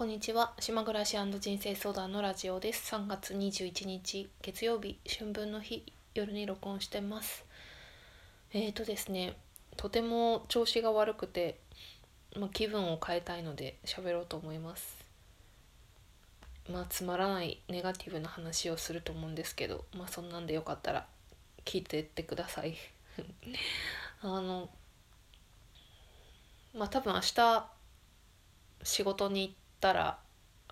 こんにちは。島暮らし人生相談のラジオです。3月21日月曜日春分の日夜に録音してます。えーとですねとても調子が悪くて、まあ、気分を変えたいので喋ろうと思います。まあつまらないネガティブな話をすると思うんですけどまあそんなんでよかったら聞いてってください。あのまあ多分明日仕事に行ったら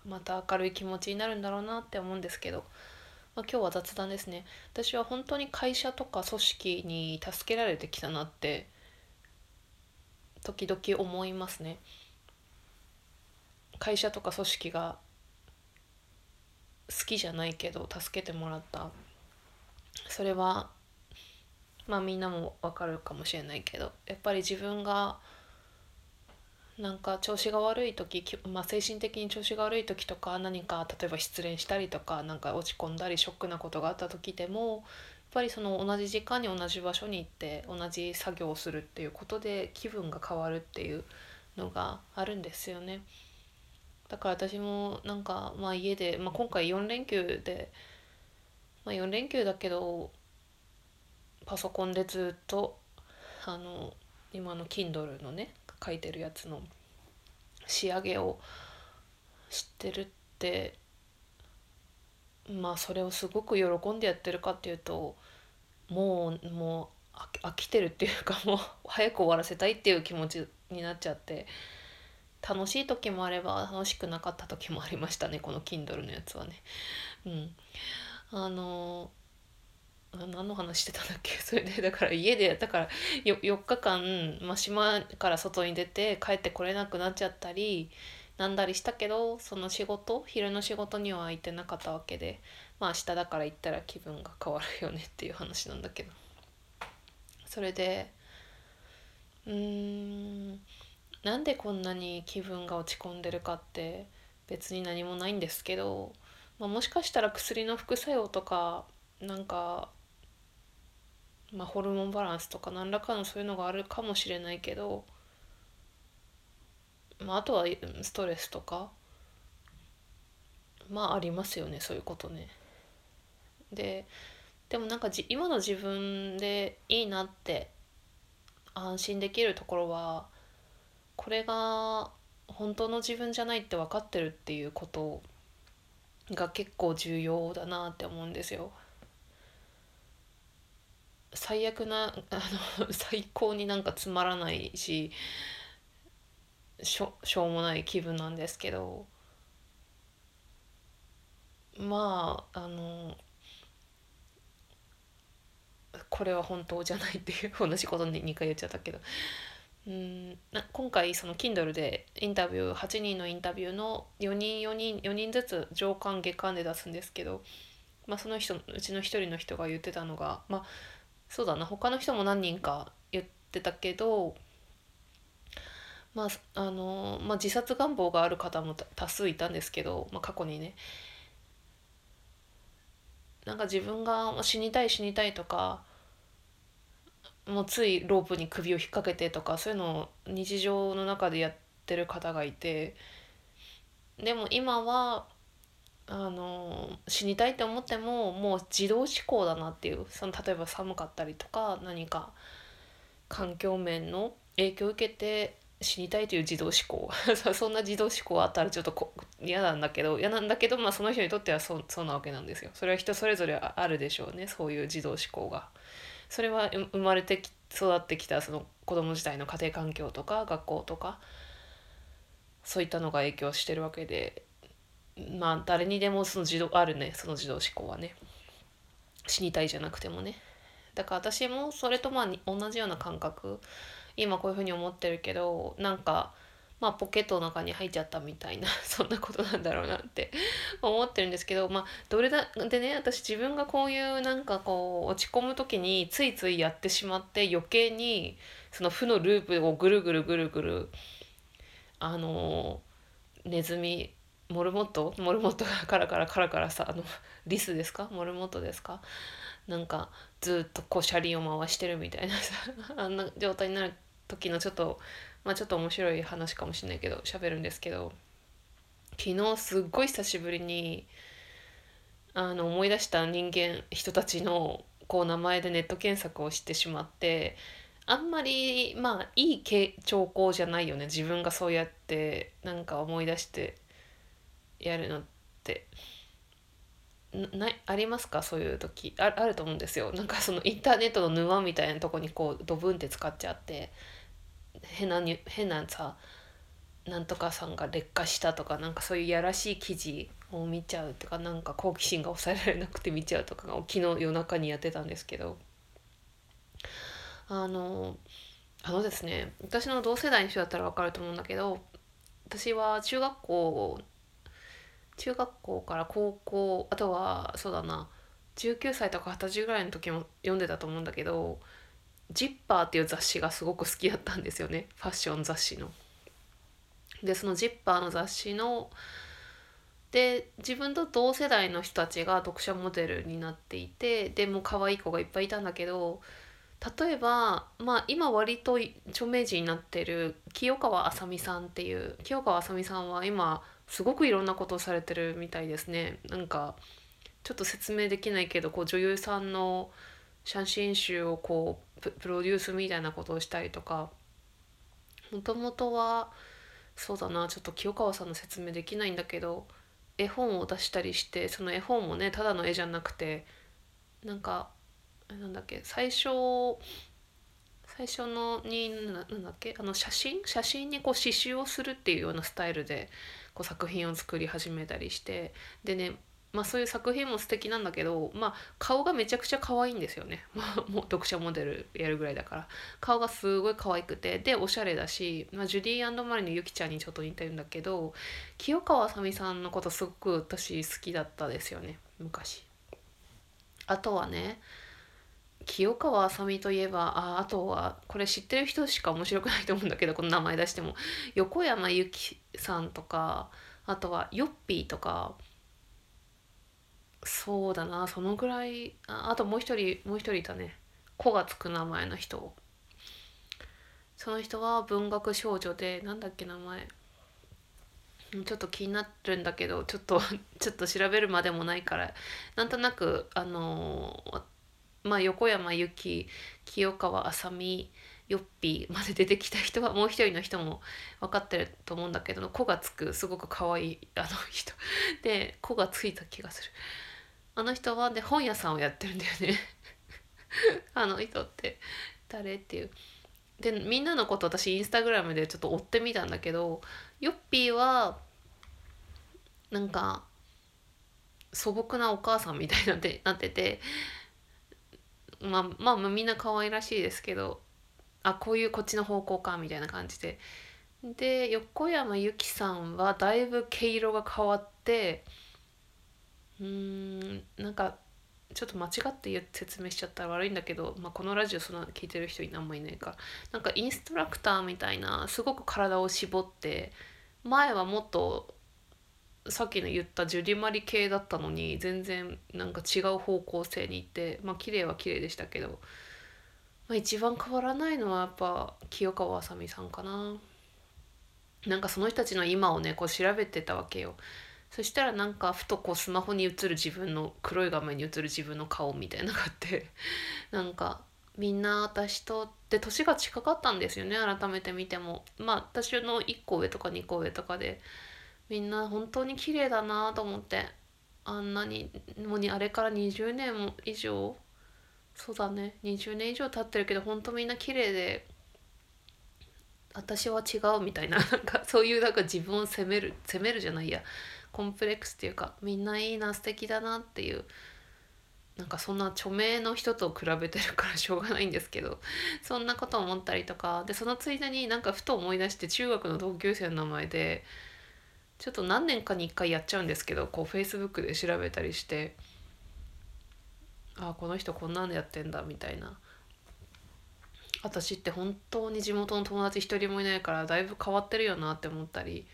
また明るい気持ちになるんだろうなって思うんですけど、まあ、今日は雑談ですね。私は本当に会社とか組織に助けられてきたなって時々思いますね。会社とか組織が好きじゃないけど助けてもらった。それはまあみんなもわかるかもしれないけどやっぱり自分がなんか調子が悪い時、まあ、精神的に調子が悪い時とか何か例えば失恋したりとかなんか落ち込んだりショックなことがあった時でもやっぱりその同じ時間に同じ場所に行って同じ作業をするっていうことで気分が変わるっていうのがあるんですよね。だから私もなんかまあ家で、まあ、今回4連休で、まあ、4連休だけどパソコンでずっとあの今の Kindle のね書いてるやつの仕上げを知ってるってまあそれをすごく喜んでやってるかっていうともうもう飽きてるっていうかもう早く終わらせたいっていう気持ちになっちゃって楽しい時もあれば楽しくなかった時もありましたねこの Kindle のやつはね。うん、あの何の話してたんだっけ？それでだから家でだから4日間、まあ、島から外に出て帰ってこれなくなっちゃったりなんだりしたけどその仕事昼の仕事には空いてなかったわけでまあ明日だから行ったら気分が変わるよねっていう話なんだけど。それでうーんなんでこんなに気分が落ち込んでるかって別に何もないんですけど、まあ、もしかしたら薬の副作用とかなんかまあ、ホルモンバランスとか何らかのそういうのがあるかもしれないけど、まあ、あとはストレスとかまあありますよねそういうことね。ででもなんかじ今の自分でいいなって安心できるところはこれが本当の自分じゃないって分かってるっていうことが結構重要だなって思うんですよ。最悪なあの 最高になんかつまらないししょしょうもない気分なんですけど。まああのこれは本当じゃないっていう同じことに2回言っちゃったけど。うんな今回その Kindle でインタビュー8人のインタビューの4人4人4人ずつ上巻下巻で出すんですけど、まあ、その人うちの1人の人が言ってたのがまあそうだな。他の人も何人か言ってたけどまああのまあ、自殺願望がある方も多数いたんですけど、まあ、過去にね。なんか自分が死にたい死にたいとかもうついロープに首を引っ掛けてとかそういうのを日常の中でやってる方がいてでも今はあの死にたいって思ってももう自動思考だなっていうその例えば寒かったりとか何か環境面の影響を受けて死にたいという自動思考 そんな自動思考あったらちょっと嫌なんだけど嫌なんだけど、まあ、その人にとってはそそうなわけなんですよ。それは人それぞれあるでしょうねそういう自動思考が。それは生まれて育ってきたその子供時代の家庭環境とか学校とかそういったのが影響してるわけでまあ誰にでもその自動あるねその自動思考はね。死にたいじゃなくてもね。だから私もそれとまあ同じような感覚。今こういうふうに思ってるけどなんかまあポケットの中に入っちゃったみたいな そんなことなんだろうなって 思ってるんですけどまあどれだでね私自分がこういうなんかこう落ち込む時についついやってしまって余計にその負のループをぐるぐるぐるぐるあのネズミモルモット？モルモットが カラカラカラカラさあのリスですか？モルモットですか？なんかずっとこう車輪を回してるみたいなさ あんな状態になる時のちょっとまあちょっと面白い話かもしれないけど喋るんですけど昨日すっごい久しぶりにあの思い出した人間人たちのこう名前でネット検索をしてしまってあんまりまあいい兆候じゃないよね。自分がそうやってなんか思い出してやるのってなありますか？そういう時。ああると思うんですよ。なんかそのインターネットの沼みたいなとこにこうドブンって使っちゃって変なに変なさなんとかさんが劣化したとかなんかそういうやらしい記事を見ちゃうとかなんか好奇心が抑えられなくて見ちゃうとかが昨日夜中にやってたんですけど。あのあのですね私の同世代の人だったら分かると思うんだけど私は中学校中学校から高校あとはそうだな19歳とか二十歳ぐらいの時も読んでたと思うんだけど「ジッパーっていう雑誌がすごく好きだったんですよねファッション雑誌の。でその「ジッパーの雑誌ので自分と同世代の人たちが読者モデルになっていてでも可愛い子がいっぱいいたんだけど例えば、まあ、今割と著名人になってる清川あさみさんっていう清川あさみさんは今すごくいろんなことをされてるみたいですね。なんかちょっと説明できないけどこう女優さんの写真集をこうプロデュースみたいなことをしたりとか。もともとはそうだなちょっと清川さんの説明できないんだけど絵本を出したりしてその絵本もねただの絵じゃなくてなんかなんだっけ最初最初のになんだっけ？あの写真？写真にこう刺繍をするっていうようなスタイルでこう作品を作り始めたりしてでねまあそういう作品も素敵なんだけどまあ顔がめちゃくちゃ可愛いんですよね。もう読者モデルやるぐらいだから。顔がすごい可愛くてでおしゃれだし、まあ、ジュディーマリのゆきちゃんにちょっと似てるんだけど清川あさみさんのことすごく私好きだったですよね昔。あとはね清川あさみといえばああとはこれ知ってる人しか面白くないと思うんだけどこの名前出しても。横山由紀さんとかあとはヨッピーとか。そうだなそのぐらい。ああともう一人もう一人いたね「子」がつく名前の人。その人は文学少女でなんだっけ名前。ちょっと気になってるんだけどちょっと ちょっと調べるまでもないから。なんとなくあのーまあ、横山由紀清川あさみヨッピーまで出てきた人はもう一人の人も分かってると思うんだけど「子」がつくすごく可愛いあの人。で「子」がついた気がする。あの人はで本屋さんをやってるんだよね。あの人って誰っていう。でみんなのこと私インスタグラムでちょっと追ってみたんだけどヨッピーはなんか素朴なお母さんみたいになってなっててまあまあみんな可愛らしいですけどあこういうこっちの方向かみたいな感じで。で横山由紀さんはだいぶ毛色が変わってうーんなんかちょっと間違って説明しちゃったら悪いんだけど、まあ、このラジオそんな聞いてる人いないいないから。なんかインストラクターみたいなすごく体を絞って前はもっとさっきの言ったジュディマリ系だったのに全然なんか違う方向性に行ってまあ綺麗は綺麗でしたけど、まあ、一番変わらないのはやっぱ清川あさみさんかな。なんかその人たちの今をねこう調べてたわけよ。そしたらなんかふとこうスマホに映る自分の黒い画面に映る自分の顔みたいなのがあって なんかみんな私とって年が近かったんですよね改めて見てもまあ私の1個上とか2個上とかでみんな本当に綺麗だなと思って。あんなにもうあれから20年以上。そうだね。20年以上経ってるけど本当みんな綺麗で私は違うみたいな。なんかそういうなんか自分を責める責めるじゃないや。コンプレックスっていうかみんないいな素敵だなっていう。なんかそんな著名の人と比べてるからしょうがないんですけど。そんなこと思ったりとか。でそのついでになんかふと思い出して中学の同級生の名前でちょっと何年かに1回やっちゃうんですけどこう Facebook で調べたりしてああこの人こんなんでやってんだみたいな。私って本当に地元の友達一人もいないからだいぶ変わってるよなって思ったり。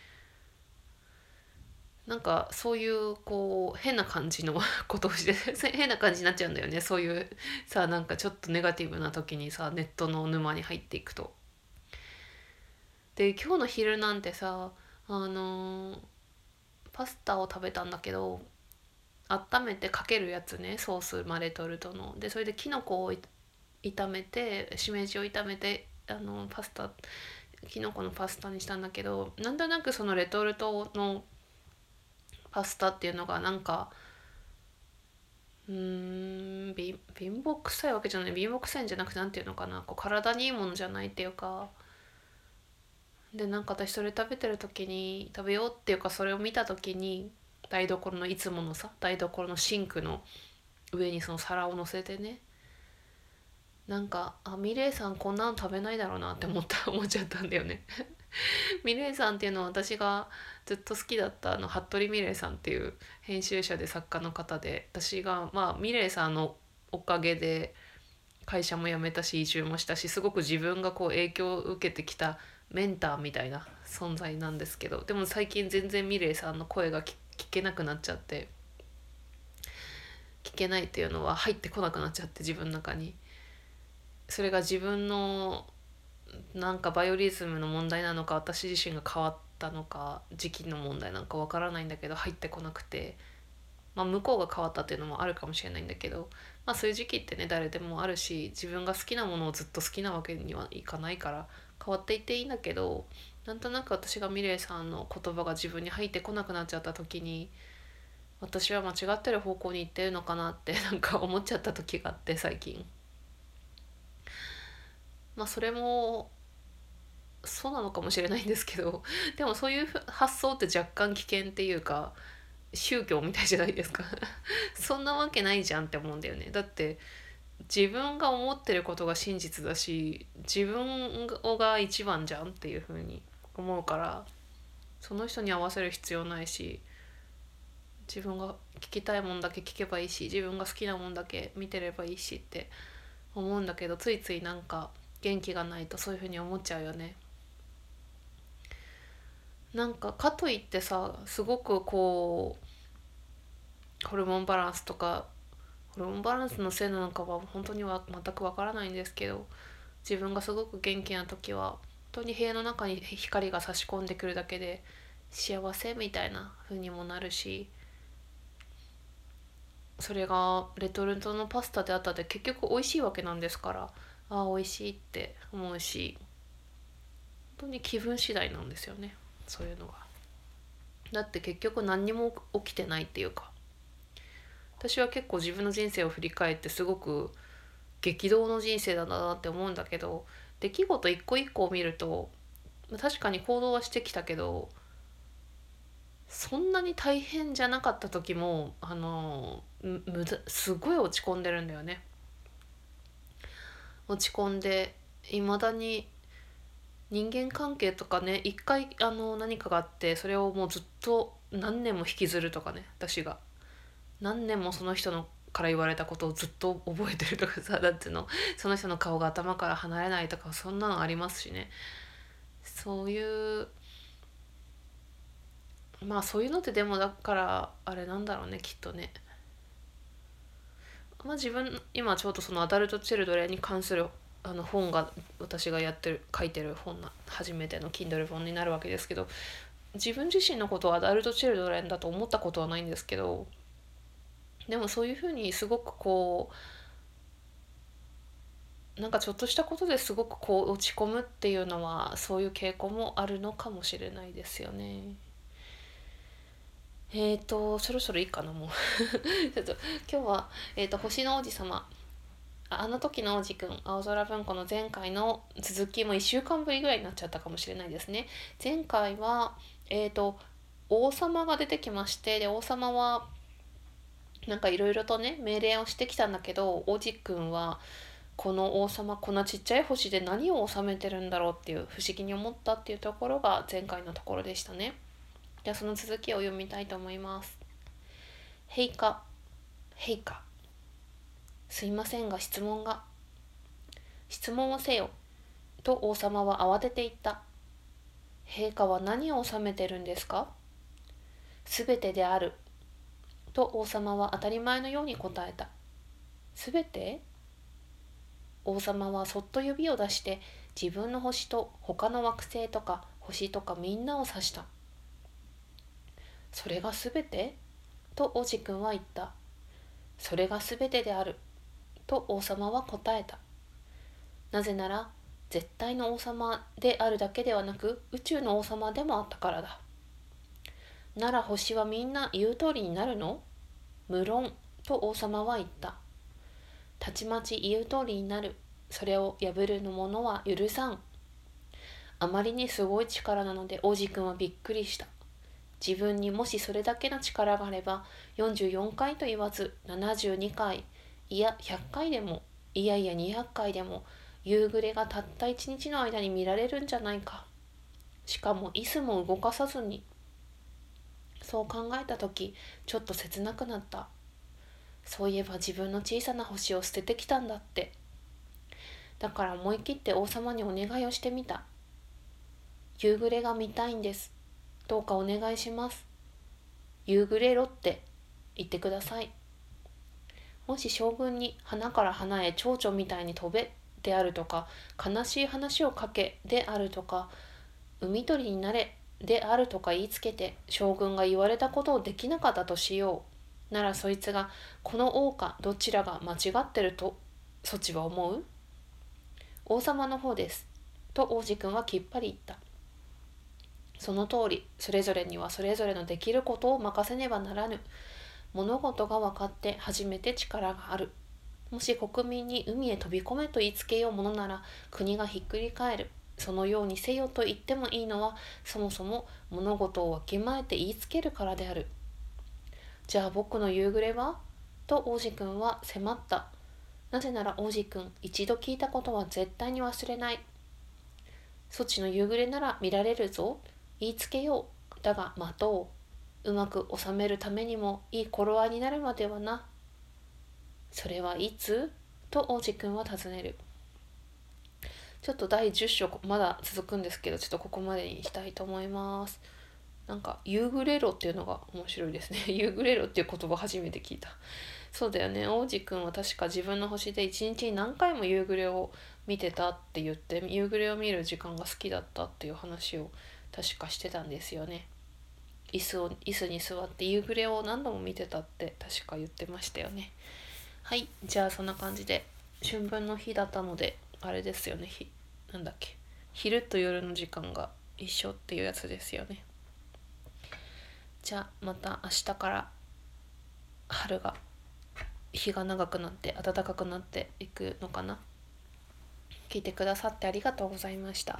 なんかそういうこう変な感じの ことをして 変な感じになっちゃうんだよね。そういうさなんかちょっとネガティブな時にさネットの沼に入っていくと。で今日の昼なんてさあのパスタを食べたんだけど温めてかけるやつねソースまレトルトの。でそれできのこを炒めてしめじを炒めてあのパスタきのこのパスタにしたんだけどなんとなくそのレトルトのパスタっていうのがなんかうーん貧乏くさいわけじゃない。貧乏くさいんじゃなくてなんていうのかな。こう体にいいものじゃないっていうか。でなんか私それ食べてる時に食べようっていうかそれを見た時に台所のいつものさ台所のシンクの上にその皿を乗せてねなんかあミレイさんこんなの食べないだろうなって思った 思っちゃったんだよね。ミレイさんっていうのは私がずっと好きだったあの服部ミレイさんっていう編集者で作家の方で私がまあミレイさんのおかげで会社も辞めたし移住もしたしすごく自分がこう影響を受けてきたメンターみたいな存在なんですけどでも最近全然ミレイさんの声が聞けなくなっちゃって聞けないっていうのは入ってこなくなっちゃって自分の中に。それが自分のなんかバイオリズムの問題なのか私自身が変わったのか時期の問題なんかわからないんだけど入ってこなくて、まあ、向こうが変わったっていうのもあるかもしれないんだけど、まあ、そういう時期ってね誰でもあるし自分が好きなものをずっと好きなわけにはいかないから変わっていていいんだけどなんとなく私がミレイさんの言葉が自分に入ってこなくなっちゃった時に私は間違ってる方向に行ってるのかなって なんか思っちゃった時があって最近。まあそれもそうなのかもしれないんですけど でもそういう発想って若干危険っていうか宗教みたいじゃないですか そんなわけないじゃんって思うんだよねだって自分が思ってることが真実だし自分が一番じゃんっていうふうに思うからその人に合わせる必要ないし自分が聞きたいもんだけ聞けばいいし自分が好きなもんだけ見てればいいしって思うんだけどついついなんか元気がないとそういうふうに思っちゃうよね。なんかかといってさすごくこうホルモンバランスとかホルモンバランスのせいなのかは本当には全くわからないんですけど自分がすごく元気な時は本当に部屋の中に光が差し込んでくるだけで幸せみたいな風にもなるしそれがレトルトのパスタであったって結局美味しいわけなんですからああ美味しいって思うし本当に気分次第なんですよねそういうのが。だって結局何にも起きてないっていうか私は結構自分の人生を振り返ってすごく激動の人生だなって思うんだけど出来事一個一個を見ると確かに行動はしてきたけどそんなに大変じゃなかった時もあのむすごい落ち込んでるんだよね。落ち込んでいまだに人間関係とかね一回あの何かがあってそれをもうずっと何年も引きずるとかね私が何年もその人のから言われたことをずっと覚えてるとかさだってのその人の顔が頭から離れないとかそんなのありますしね。そういうまあそういうのってでもだからあれなんだろうねきっとね。まあ、自分今ちょうどそのアダルト・チルドレンに関するあの本が私がやってる書いてる本な初めての Kindle 本になるわけですけど自分自身のことをアダルト・チルドレンだと思ったことはないんですけどでもそういうふうにすごくこうなんかちょっとしたことですごくこう落ち込むっていうのはそういう傾向もあるのかもしれないですよね。えっ、ー、とそろそろいいかなもう。ちょっと今日は、えーと、星の王子様。あの時の王子くん青空文庫の前回の続きも1週間ぶりぐらいになっちゃったかもしれないですね。前回はえっ、ー、と王様が出てきましてで王様はなんかいろいろとね命令をしてきたんだけど王子くんはこの王様こんなちっちゃい星で何を治めてるんだろうっていう不思議に思ったっていうところが前回のところでしたね。じゃあその続きを読みたいと思います。陛下、陛下。すいませんが質問が。質問をせよ。と王様は慌てて言った。陛下は何を治めてるんですか？すべてである。と王様は当たり前のように答えた。すべて王様はそっと指を出して自分の星と他の惑星とか星とかみんなを指した。それがすべてと王子くんは言ったそれがすべてであると王様は答えたなぜなら絶対の王様であるだけではなく宇宙の王様でもあったからだなら星はみんな言う通りになるの？無論と王様は言った。たちまち言う通りになる。それを破るの者は許さん。あまりにすごい力なので王子くんはびっくりした。自分にもしそれだけの力があれば44回と言わず72回いや100回でもいやいや200回でも夕暮れがたった一日の間に見られるんじゃないか。しかも椅子も動かさずにそう考えた時ちょっと切なくなった。そういえば自分の小さな星を捨ててきたんだって。だから思い切って王様にお願いをしてみた。夕暮れが見たいんです。どうかお願いします。夕暮れろって言ってください。もし将軍に花から花へ蝶々みたいに飛べであるとか悲しい話をかけであるとか海鳥になれであるとか言いつけて将軍が言われたことをできなかったとしよう。ならそいつがこの王かどちらが間違ってるとそちは思う？王様の方です。と王子くんはきっぱり言った。その通りそれぞれにはそれぞれのできることを任せねばならぬ。物事が分かって初めて力がある。もし国民に海へ飛び込めと言いつけようものなら国がひっくり返る。そのようにせよと言ってもいいのはそもそも物事をわきまえて言いつけるからである。じゃあ僕の夕暮れは？と王子くんは迫った。なぜなら王子くん一度聞いたことは絶対に忘れない。そっちの夕暮れなら見られるぞ。言いつけよう。だが待とう。うまく収めるためにもいい頃合いになるまではな。それはいつ？と王子くんは尋ねる。ちょっと第10章まだ続くんですけどちょっとここまでにしたいと思います。なんか夕暮れろっていうのが面白いですね。夕暮れろっていう言葉初めて聞いた。そうだよね。王子くんは確か自分の星で一日に何回も夕暮れを見てたって言って夕暮れを見る時間が好きだったっていう話を確かしてたんですよね。椅子を椅子に座って夕暮れを何度も見てたって確か言ってましたよね。はい。じゃあそんな感じで春分の日だったのであれですよね。なんだっけ？昼と夜の時間が一緒っていうやつですよね。じゃあまた明日から春が日が長くなって暖かくなっていくのかな？聞いてくださってありがとうございました。